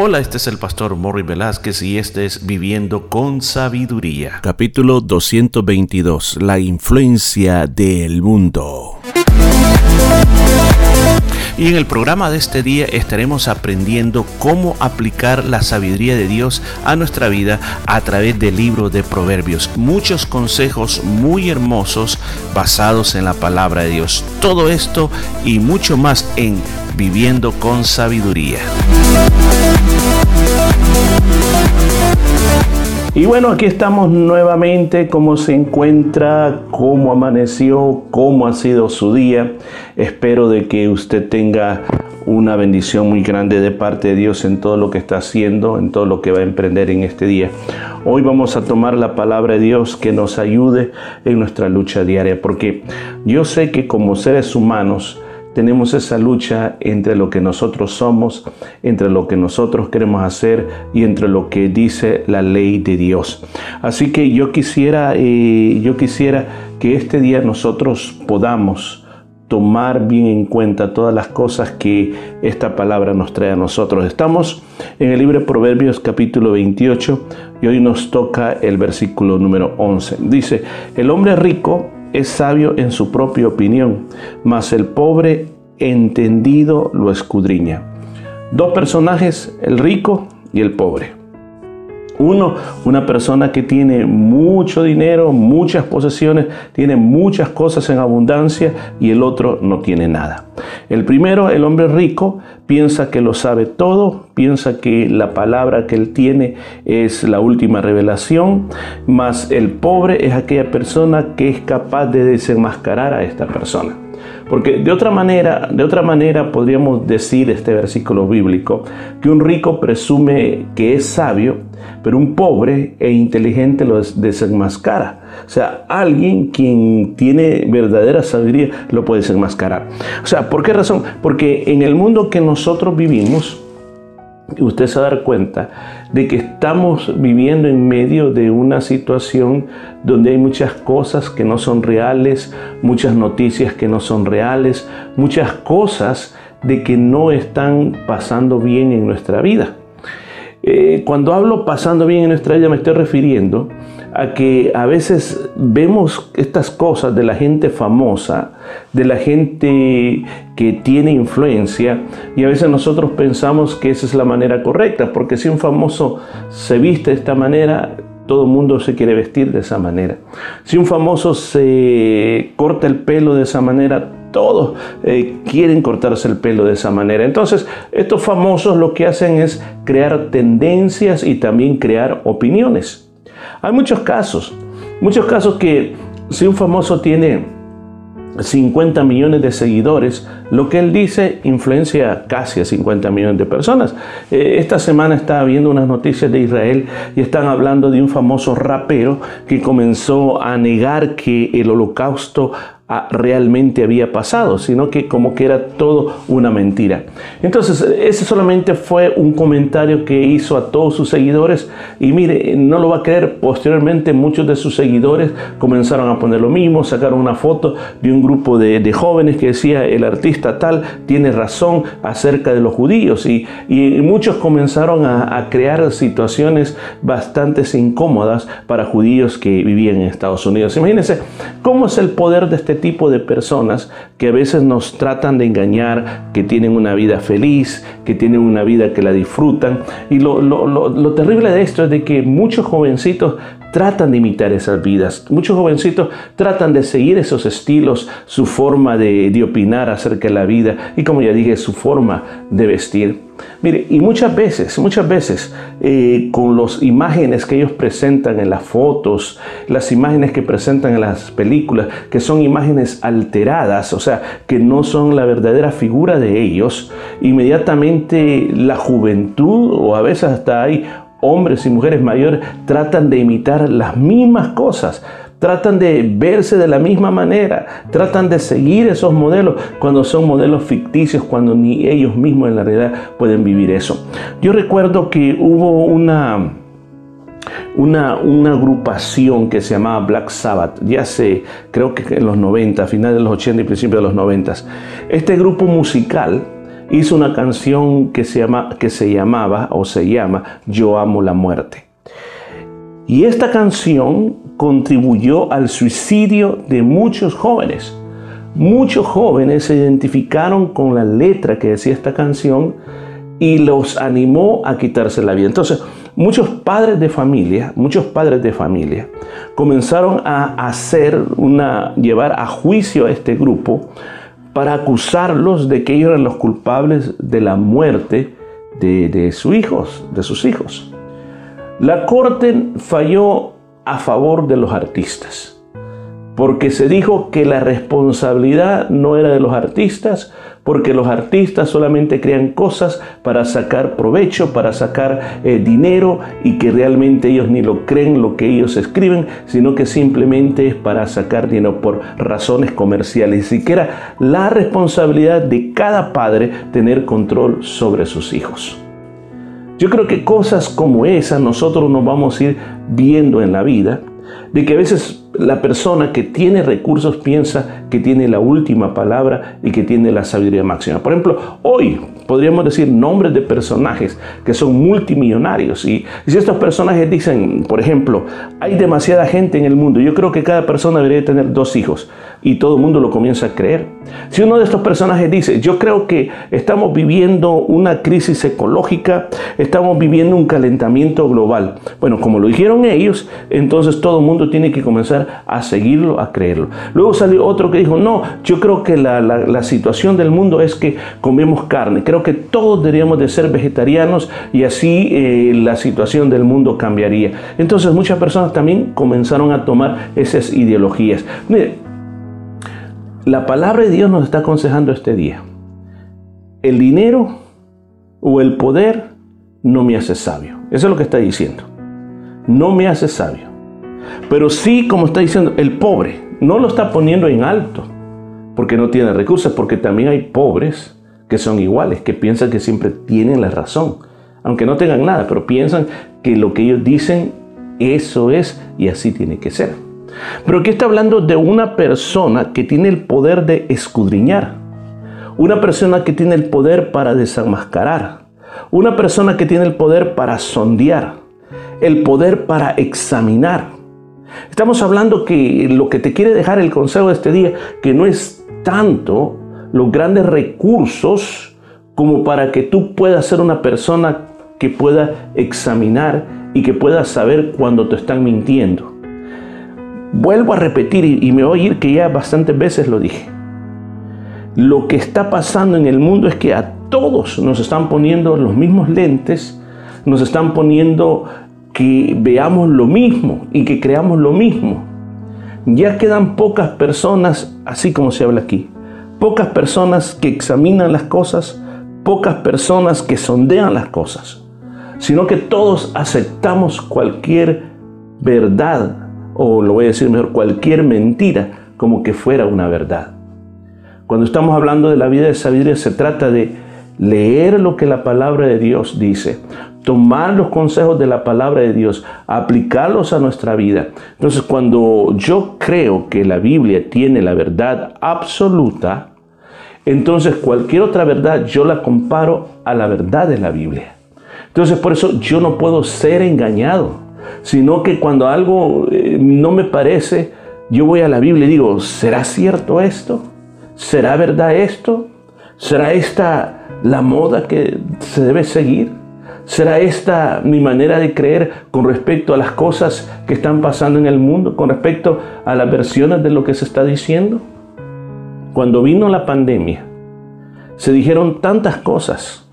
Hola, este es el pastor Morri Velázquez y este es Viviendo con Sabiduría. Capítulo 222. La influencia del mundo. Y en el programa de este día estaremos aprendiendo cómo aplicar la sabiduría de Dios a nuestra vida a través del libro de Proverbios. Muchos consejos muy hermosos basados en la palabra de Dios. Todo esto y mucho más en Viviendo con Sabiduría. Y bueno, aquí estamos nuevamente, cómo se encuentra, cómo amaneció, cómo ha sido su día. Espero de que usted tenga una bendición muy grande de parte de Dios en todo lo que está haciendo, en todo lo que va a emprender en este día. Hoy vamos a tomar la palabra de Dios que nos ayude en nuestra lucha diaria, porque yo sé que como seres humanos, tenemos esa lucha entre lo que nosotros somos, entre lo que nosotros queremos hacer y entre lo que dice la ley de Dios. Así que yo quisiera, eh, yo quisiera que este día nosotros podamos tomar bien en cuenta todas las cosas que esta palabra nos trae a nosotros. Estamos en el libro de Proverbios capítulo 28 y hoy nos toca el versículo número 11. Dice, el hombre rico es sabio en su propia opinión, mas el pobre entendido lo escudriña. Dos personajes, el rico y el pobre. Uno, una persona que tiene mucho dinero, muchas posesiones, tiene muchas cosas en abundancia y el otro no tiene nada. El primero, el hombre rico, piensa que lo sabe todo, piensa que la palabra que él tiene es la última revelación, mas el pobre es aquella persona que es capaz de desenmascarar a esta persona. Porque de otra manera, de otra manera podríamos decir este versículo bíblico que un rico presume que es sabio, pero un pobre e inteligente lo desenmascara. O sea, alguien quien tiene verdadera sabiduría lo puede desenmascarar. O sea, ¿por qué razón? Porque en el mundo que nosotros vivimos, usted se va a dar cuenta de que estamos viviendo en medio de una situación donde hay muchas cosas que no son reales, muchas noticias que no son reales, muchas cosas de que no están pasando bien en nuestra vida. Eh, cuando hablo pasando bien en nuestra vida me estoy refiriendo a que a veces vemos estas cosas de la gente famosa, de la gente que tiene influencia y a veces nosotros pensamos que esa es la manera correcta, porque si un famoso se viste de esta manera, todo el mundo se quiere vestir de esa manera. Si un famoso se corta el pelo de esa manera, todos eh, quieren cortarse el pelo de esa manera. Entonces, estos famosos lo que hacen es crear tendencias y también crear opiniones. Hay muchos casos, muchos casos que si un famoso tiene 50 millones de seguidores, lo que él dice influencia casi a 50 millones de personas. Eh, esta semana estaba viendo unas noticias de Israel y están hablando de un famoso rapero que comenzó a negar que el holocausto realmente había pasado, sino que como que era todo una mentira. Entonces, ese solamente fue un comentario que hizo a todos sus seguidores y mire, no lo va a creer, posteriormente muchos de sus seguidores comenzaron a poner lo mismo, sacaron una foto de un grupo de, jóvenes que decía el artista tal tiene razón acerca de los judíos y, muchos comenzaron a, a crear situaciones bastante incómodas para judíos que vivían en Estados Unidos. Imagínense cómo es el poder de este tipo de personas que a veces nos tratan de engañar, que tienen una vida feliz, que tienen una vida que la disfrutan. Y lo, lo terrible de esto es de que muchos jovencitos tratan de imitar esas vidas. Muchos jovencitos tratan de seguir esos estilos, su forma de, opinar acerca de la vida y como ya dije, su forma de vestir. Mire, y muchas veces, muchas veces, eh, con las imágenes que ellos presentan en las fotos, las imágenes que presentan en las películas, que son imágenes alteradas, o sea, que no son la verdadera figura de ellos, inmediatamente la juventud, o a veces hasta hay hombres y mujeres mayores tratan de imitar las mismas cosas, tratan de verse de la misma manera, tratan de seguir esos modelos cuando son modelos ficticios, cuando ni ellos mismos en la realidad pueden vivir eso. Yo recuerdo que hubo una... Una, agrupación que se llamaba Black Sabbath, ya sé, creo que en los 90, finales de los 80 y principios de los 90. Este grupo musical hizo una canción que se, llama, que se llamaba o se llama Yo amo la muerte. Y esta canción contribuyó al suicidio de muchos jóvenes. Muchos jóvenes se identificaron con la letra que decía esta canción y los animó a quitarse la vida. Entonces, muchos padres de familia, muchos padres de familia comenzaron a hacer una llevar a juicio a este grupo para acusarlos de que ellos eran los culpables de la muerte de, de sus hijos, de sus hijos. La corte falló a favor de los artistas porque se dijo que la responsabilidad no era de los artistas, porque los artistas solamente crean cosas para sacar provecho, para sacar eh, dinero y que realmente ellos ni lo creen lo que ellos escriben, sino que simplemente es para sacar dinero por razones comerciales. Y que era la responsabilidad de cada padre tener control sobre sus hijos. Yo creo que cosas como esas nosotros nos vamos a ir viendo en la vida, de que a veces la persona que tiene recursos piensa que tiene la última palabra y que tiene la sabiduría máxima. Por ejemplo, hoy podríamos decir nombres de personajes que son multimillonarios y, si estos personajes dicen, por ejemplo, hay demasiada gente en el mundo, yo creo que cada persona debería tener dos hijos y todo el mundo lo comienza a creer. Si uno de estos personajes dice, yo creo que estamos viviendo una crisis ecológica, estamos viviendo un calentamiento global, bueno, como lo dijeron ellos, entonces todo el mundo tiene que comenzar a seguirlo, a creerlo. Luego salió otro que dijo, no, yo creo que la, situación del mundo es que comemos carne. Creo que todos deberíamos de ser vegetarianos y así eh, la situación del mundo cambiaría. Entonces muchas personas también comenzaron a tomar esas ideologías. Mire, la palabra de Dios nos está aconsejando este día. El dinero o el poder no me hace sabio. Eso es lo que está diciendo. No me hace sabio. Pero sí, como está diciendo, el pobre no lo está poniendo en alto porque no tiene recursos, porque también hay pobres que son iguales, que piensan que siempre tienen la razón, aunque no tengan nada, pero piensan que lo que ellos dicen, eso es y así tiene que ser. Pero aquí está hablando de una persona que tiene el poder de escudriñar, una persona que tiene el poder para desenmascarar, una persona que tiene el poder para sondear, el poder para examinar, Estamos hablando que lo que te quiere dejar el consejo de este día, que no es tanto los grandes recursos como para que tú puedas ser una persona que pueda examinar y que pueda saber cuando te están mintiendo. Vuelvo a repetir y, me voy a oír que ya bastantes veces lo dije. Lo que está pasando en el mundo es que a todos nos están poniendo los mismos lentes, nos están poniendo que veamos lo mismo y que creamos lo mismo. Ya quedan pocas personas, así como se habla aquí, pocas personas que examinan las cosas, pocas personas que sondean las cosas, sino que todos aceptamos cualquier verdad, o lo voy a decir mejor, cualquier mentira como que fuera una verdad. Cuando estamos hablando de la vida de sabiduría se trata de leer lo que la palabra de Dios dice, tomar los consejos de la palabra de Dios, aplicarlos a nuestra vida. Entonces, cuando yo creo que la Biblia tiene la verdad absoluta, entonces cualquier otra verdad yo la comparo a la verdad de la Biblia. Entonces, por eso yo no puedo ser engañado, sino que cuando algo eh, no me parece, yo voy a la Biblia y digo, ¿será cierto esto? ¿Será verdad esto? ¿Será esta la moda que se debe seguir? ¿Será esta mi manera de creer con respecto a las cosas que están pasando en el mundo, con respecto a las versiones de lo que se está diciendo? Cuando vino la pandemia, se dijeron tantas cosas,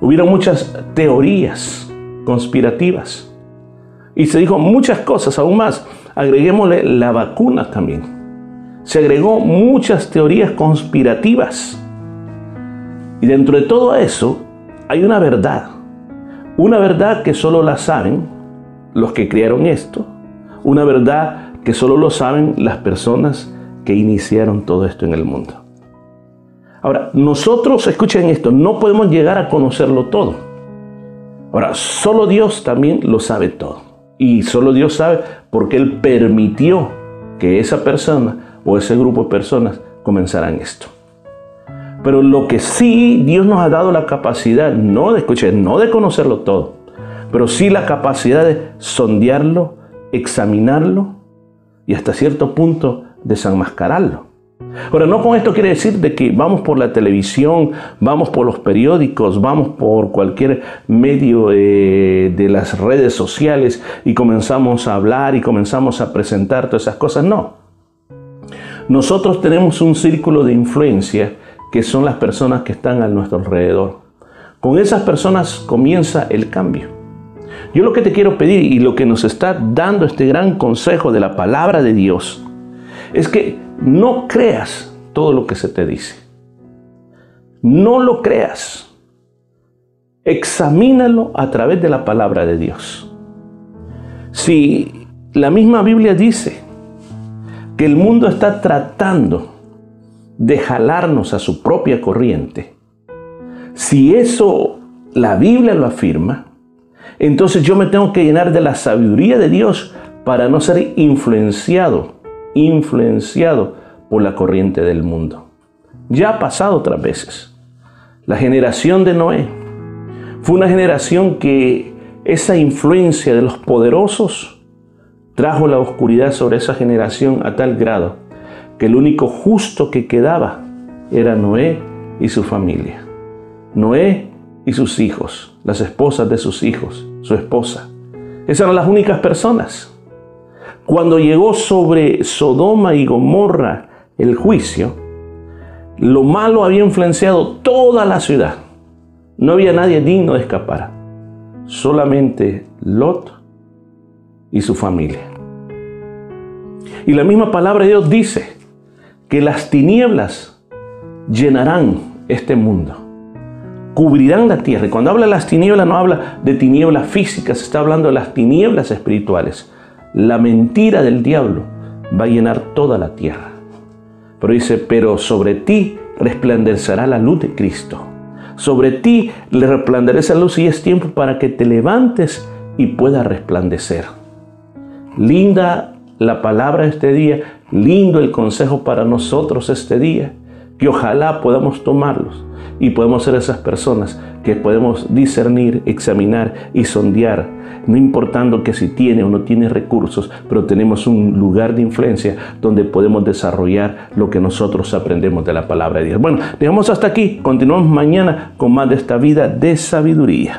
hubieron muchas teorías conspirativas y se dijo muchas cosas, aún más, agreguémosle la vacuna también. Se agregó muchas teorías conspirativas. Y dentro de todo eso hay una verdad una verdad que solo la saben los que crearon esto. Una verdad que solo lo saben las personas que iniciaron todo esto en el mundo. Ahora, nosotros, escuchen esto, no podemos llegar a conocerlo todo. Ahora, solo Dios también lo sabe todo. Y solo Dios sabe porque Él permitió que esa persona o ese grupo de personas comenzaran esto. Pero lo que sí Dios nos ha dado la capacidad, no de escuchar, no de conocerlo todo, pero sí la capacidad de sondearlo, examinarlo y hasta cierto punto desenmascararlo. Ahora, no con esto quiere decir de que vamos por la televisión, vamos por los periódicos, vamos por cualquier medio eh, de las redes sociales y comenzamos a hablar y comenzamos a presentar todas esas cosas. No. Nosotros tenemos un círculo de influencia que son las personas que están a nuestro alrededor. Con esas personas comienza el cambio. Yo lo que te quiero pedir y lo que nos está dando este gran consejo de la palabra de Dios es que no creas todo lo que se te dice. No lo creas. Examínalo a través de la palabra de Dios. Si la misma Biblia dice que el mundo está tratando de jalarnos a su propia corriente, si eso la Biblia lo afirma, entonces yo me tengo que llenar de la sabiduría de Dios para no ser influenciado, influenciado por la corriente del mundo. Ya ha pasado otras veces. La generación de Noé fue una generación que esa influencia de los poderosos trajo la oscuridad sobre esa generación a tal grado que el único justo que quedaba era Noé y su familia. Noé y sus hijos, las esposas de sus hijos, su esposa. Esas eran las únicas personas. Cuando llegó sobre Sodoma y Gomorra el juicio, lo malo había influenciado toda la ciudad. No había nadie digno de escapar. Solamente Lot y su familia. Y la misma palabra de Dios dice que las tinieblas llenarán este mundo, cubrirán la tierra. Y cuando habla de las tinieblas no habla de tinieblas físicas, está hablando de las tinieblas espirituales. La mentira del diablo va a llenar toda la tierra. Pero dice, pero sobre ti resplandecerá la luz de Cristo. Sobre ti le resplandecerá luz y es tiempo para que te levantes y puedas resplandecer. Linda la palabra de este día, lindo el consejo para nosotros este día, que ojalá podamos tomarlos y podemos ser esas personas que podemos discernir, examinar y sondear, no importando que si tiene o no tiene recursos, pero tenemos un lugar de influencia donde podemos desarrollar lo que nosotros aprendemos de la palabra de Dios. Bueno, dejamos hasta aquí, continuamos mañana con más de esta vida de sabiduría.